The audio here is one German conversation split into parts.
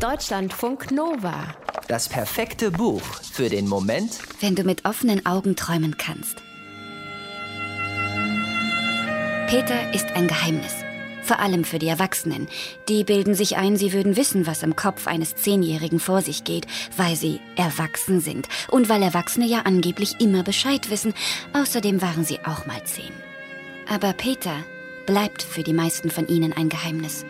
Deutschlandfunk Nova. Das perfekte Buch für den Moment, wenn du mit offenen Augen träumen kannst. Peter ist ein Geheimnis. Vor allem für die Erwachsenen. Die bilden sich ein, sie würden wissen, was im Kopf eines Zehnjährigen vor sich geht, weil sie erwachsen sind. Und weil Erwachsene ja angeblich immer Bescheid wissen. Außerdem waren sie auch mal zehn. Aber Peter bleibt für die meisten von ihnen ein Geheimnis.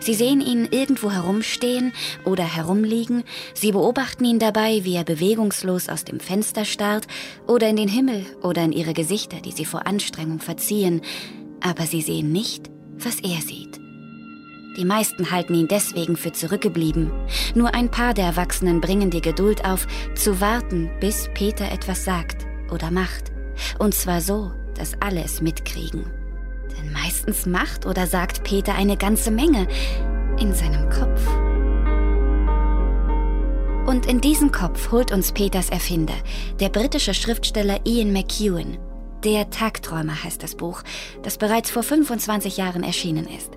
Sie sehen ihn irgendwo herumstehen oder herumliegen, sie beobachten ihn dabei, wie er bewegungslos aus dem Fenster starrt oder in den Himmel oder in ihre Gesichter, die sie vor Anstrengung verziehen, aber sie sehen nicht, was er sieht. Die meisten halten ihn deswegen für zurückgeblieben. Nur ein paar der Erwachsenen bringen die Geduld auf, zu warten, bis Peter etwas sagt oder macht. Und zwar so, dass alle es mitkriegen. Denn meistens macht oder sagt Peter eine ganze Menge in seinem Kopf. Und in diesen Kopf holt uns Peters Erfinder, der britische Schriftsteller Ian McEwan. Der Tagträumer heißt das Buch, das bereits vor 25 Jahren erschienen ist.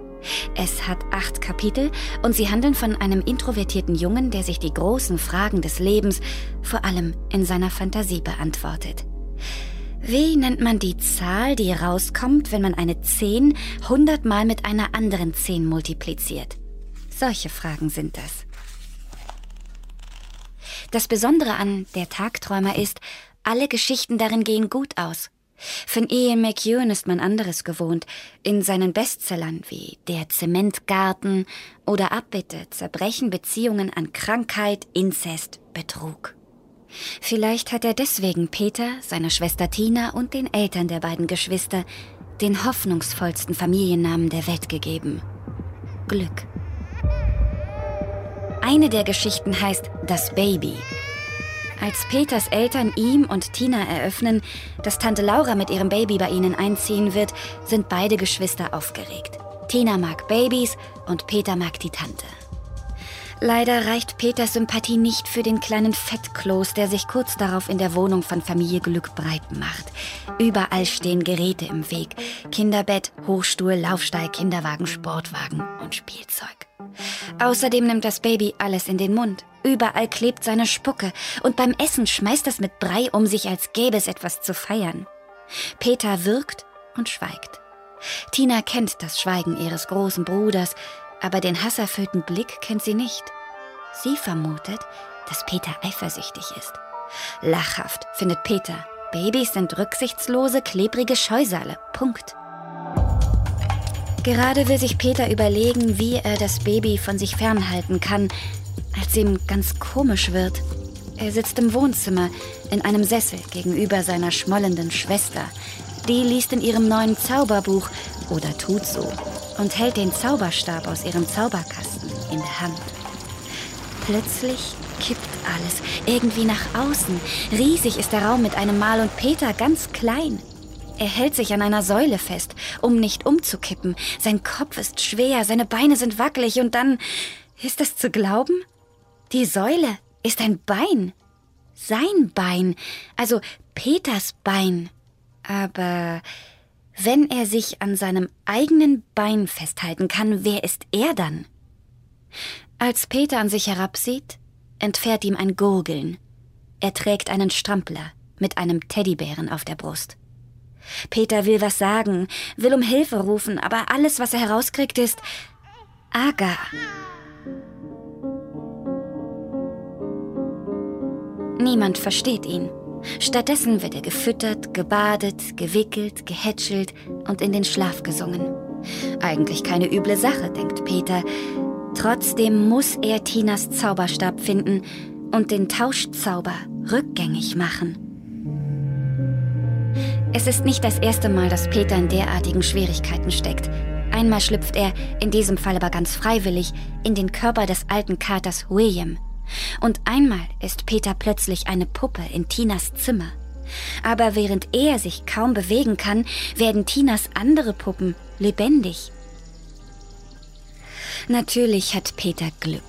Es hat acht Kapitel und sie handeln von einem introvertierten Jungen, der sich die großen Fragen des Lebens vor allem in seiner Fantasie beantwortet. Wie nennt man die Zahl, die rauskommt, wenn man eine 10 hundertmal mit einer anderen 10 multipliziert? Solche Fragen sind das. Das Besondere an Der Tagträumer ist, alle Geschichten darin gehen gut aus. Von Ian McEwan ist man anderes gewohnt. In seinen Bestsellern wie Der Zementgarten oder Abbitte zerbrechen Beziehungen an Krankheit, Inzest, Betrug. Vielleicht hat er deswegen Peter, seiner Schwester Tina und den Eltern der beiden Geschwister den hoffnungsvollsten Familiennamen der Welt gegeben. Glück. Eine der Geschichten heißt Das Baby. Als Peters Eltern ihm und Tina eröffnen, dass Tante Laura mit ihrem Baby bei ihnen einziehen wird, sind beide Geschwister aufgeregt. Tina mag Babys und Peter mag die Tante. Leider reicht Peters Sympathie nicht für den kleinen Fettkloß, der sich kurz darauf in der Wohnung von Familie Glück breit macht. Überall stehen Geräte im Weg. Kinderbett, Hochstuhl, Laufstall, Kinderwagen, Sportwagen und Spielzeug. Außerdem nimmt das Baby alles in den Mund. Überall klebt seine Spucke und beim Essen schmeißt es mit Brei um sich, als gäbe es etwas zu feiern. Peter wirkt und schweigt. Tina kennt das Schweigen ihres großen Bruders, aber den hasserfüllten Blick kennt sie nicht. Sie vermutet, dass Peter eifersüchtig ist. Lachhaft findet Peter, Babys sind rücksichtslose, klebrige Scheusale. Punkt. Gerade will sich Peter überlegen, wie er das Baby von sich fernhalten kann, als ihm ganz komisch wird. Er sitzt im Wohnzimmer in einem Sessel gegenüber seiner schmollenden Schwester. Die liest in ihrem neuen Zauberbuch oder tut so und hält den Zauberstab aus ihrem Zauberkasten in der Hand. Plötzlich kippt alles irgendwie nach außen. Riesig ist der Raum mit einem Mal und Peter ganz klein. Er hält sich an einer Säule fest, um nicht umzukippen. Sein Kopf ist schwer, seine Beine sind wackelig und dann ist es zu glauben? Die Säule ist ein Bein. Sein Bein, also Peters Bein. Aber wenn er sich an seinem eigenen Bein festhalten kann, wer ist er dann? Als Peter an sich herabsieht, entfährt ihm ein Gurgeln. Er trägt einen Strampler mit einem Teddybären auf der Brust. Peter will was sagen, will um Hilfe rufen, aber alles, was er herauskriegt, ist Aga. Niemand versteht ihn. Stattdessen wird er gefüttert, gebadet, gewickelt, gehätschelt und in den Schlaf gesungen. Eigentlich keine üble Sache, denkt Peter. Trotzdem muss er Tinas Zauberstab finden und den Tauschzauber rückgängig machen. Es ist nicht das erste Mal, dass Peter in derartigen Schwierigkeiten steckt. Einmal schlüpft er, in diesem Fall aber ganz freiwillig, in den Körper des alten Katers William. Und einmal ist Peter plötzlich eine Puppe in Tinas Zimmer. Aber während er sich kaum bewegen kann, werden Tinas andere Puppen lebendig. Natürlich hat Peter Glück.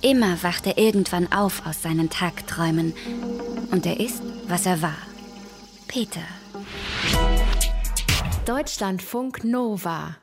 Immer wacht er irgendwann auf aus seinen Tagträumen. Und er ist, was er war. Peter. Deutschlandfunk Nova